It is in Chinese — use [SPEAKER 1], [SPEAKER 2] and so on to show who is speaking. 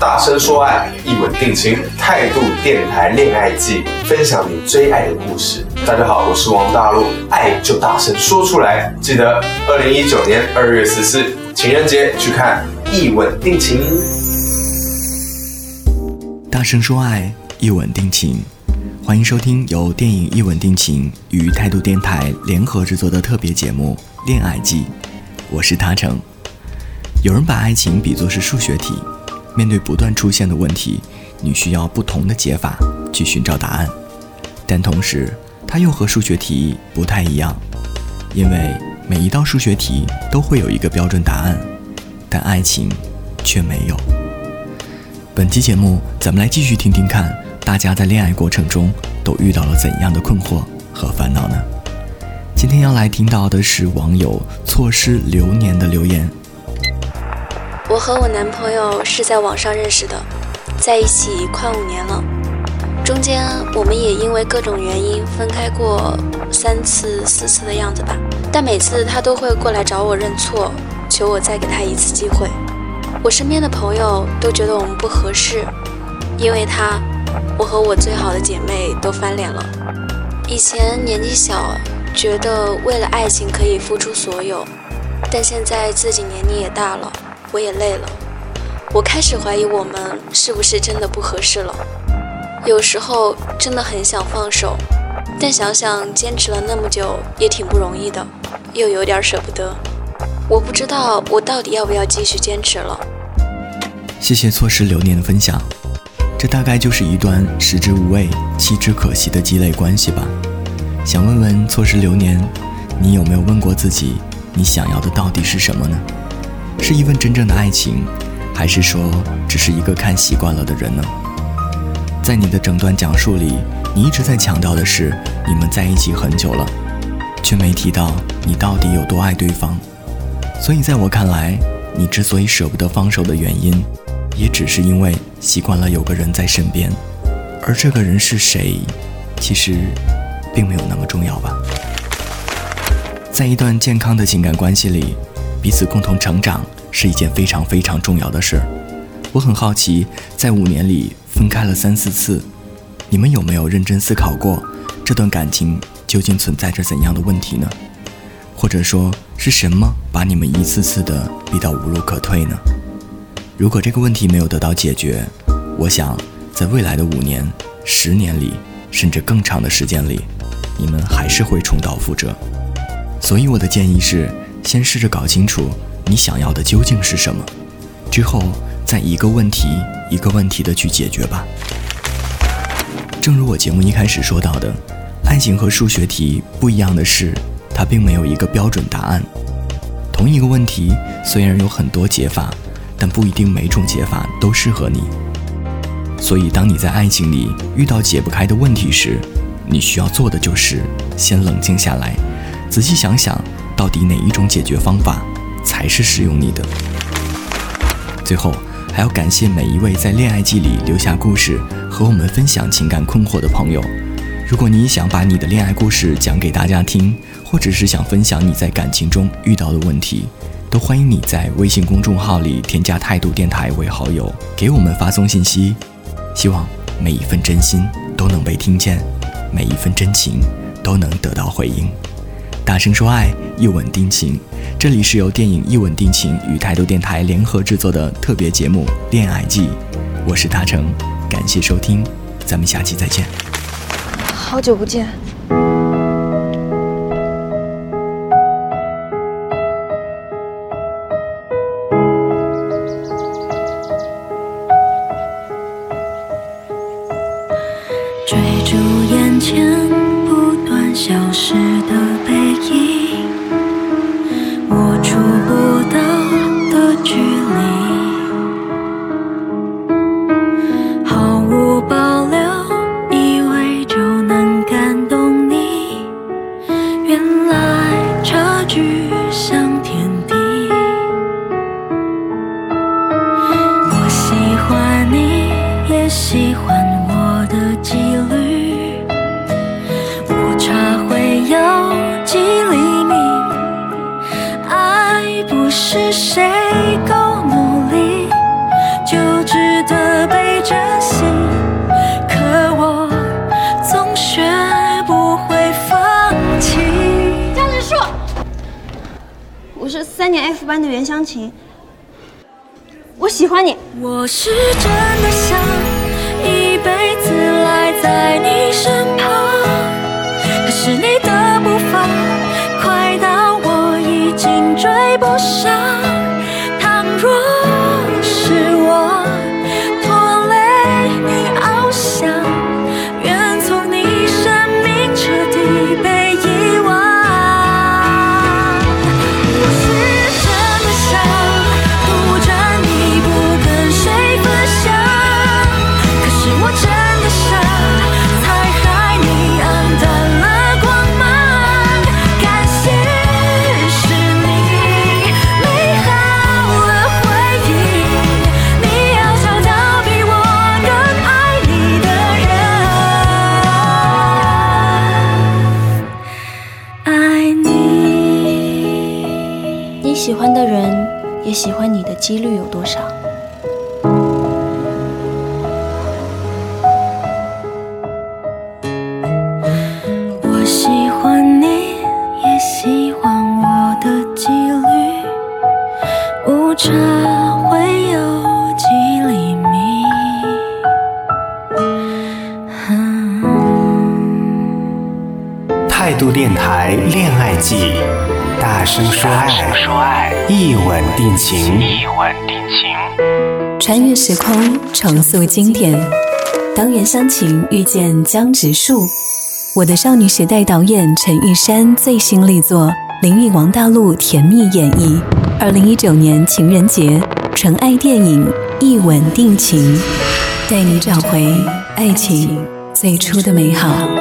[SPEAKER 1] 大声说爱，一吻定情，态度电台恋爱季，分享你最爱的故事。大家好，我是王大陆，爱就大声说出来。记得二零一九年二月十四情人节去看《一吻定情》。
[SPEAKER 2] 大声说爱，一吻定情。欢迎收听由电影《一吻定情》与态度电台联合制作的特别节目《恋爱季》，我是他成。有人把爱情比作是数学题，面对不断出现的问题，你需要不同的解法去寻找答案。但同时，它又和数学题不太一样，因为每一道数学题都会有一个标准答案，但爱情却没有。本期节目，咱们来继续听听看，大家在恋爱过程中都遇到了怎样的困惑和烦恼呢？今天要来听到的是网友错失流年的留言。
[SPEAKER 3] 我和我男朋友是在网上认识的，在一起快五年了。中间我们也因为各种原因分开过三次、四次的样子吧。但每次他都会过来找我认错，求我再给他一次机会。我身边的朋友都觉得我们不合适，因为他，我和我最好的姐妹都翻脸了。以前年纪小，觉得为了爱情可以付出所有，但现在自己年龄也大了。我也累了，我开始怀疑我们是不是真的不合适了。有时候真的很想放手，但想想坚持了那么久也挺不容易的，又有点舍不得。我不知道我到底要不要继续坚持了。
[SPEAKER 2] 谢谢错失流年的分享，这大概就是一段食之无味，弃之可惜的鸡肋关系吧。想问问错失流年，你有没有问过自己，你想要的到底是什么呢？是一份真正的爱情，还是说只是一个看习惯了的人呢？在你的整段讲述里，你一直在强调的是你们在一起很久了，却没提到你到底有多爱对方。所以在我看来，你之所以舍不得放手的原因，也只是因为习惯了有个人在身边，而这个人是谁，其实并没有那么重要吧。在一段健康的情感关系里。彼此共同成长是一件非常非常重要的事儿。我很好奇，在五年里分开了三四次，你们有没有认真思考过这段感情究竟存在着怎样的问题呢？或者说是什么把你们一次次的逼到无路可退呢？如果这个问题没有得到解决，我想在未来的五年、十年里，甚至更长的时间里，你们还是会重蹈覆辙。所以我的建议是。先试着搞清楚你想要的究竟是什么，之后再一个问题一个问题的去解决吧。正如我节目一开始说到的，爱情和数学题不一样的是，它并没有一个标准答案。同一个问题虽然有很多解法，但不一定每种解法都适合你。所以，当你在爱情里遇到解不开的问题时，你需要做的就是先冷静下来，仔细想想。到底哪一种解决方法才是适用你的？最后，还要感谢每一位在恋爱季里留下故事和我们分享情感困惑的朋友。如果你想把你的恋爱故事讲给大家听，或者是想分享你在感情中遇到的问题，都欢迎你在微信公众号里添加“态度电台”为好友，给我们发送信息。希望每一份真心都能被听见，每一份真情都能得到回应。大声说爱，一吻定情。这里是由电影《一吻定情》与态度电台联合制作的特别节目《恋爱季》，我是大成，感谢收听，咱们下期再见。
[SPEAKER 4] 好久不见。
[SPEAKER 5] 追逐眼前消失的背影。是谁够努力，就值得被。珍惜，可我总学不会放弃。
[SPEAKER 4] 江直树，我是三年 F 班的袁湘琴，我喜欢你。
[SPEAKER 5] 我是真的想一辈子赖在你身旁，可是你
[SPEAKER 3] 喜欢的人也喜欢你的几率有多少？
[SPEAKER 5] 我喜欢你，也喜欢我的几率，误差会有几厘米。
[SPEAKER 6] 态度电台恋爱季，大声说爱，一吻定情。
[SPEAKER 7] 一吻定情穿越时空，重塑经典。当袁湘琴遇见江直树，我的少女时代导演陈玉珊最新力作，林允王大陆甜蜜演绎。二零一九年情人节，纯爱电影《一吻定情》，带你找回爱情最初的美好。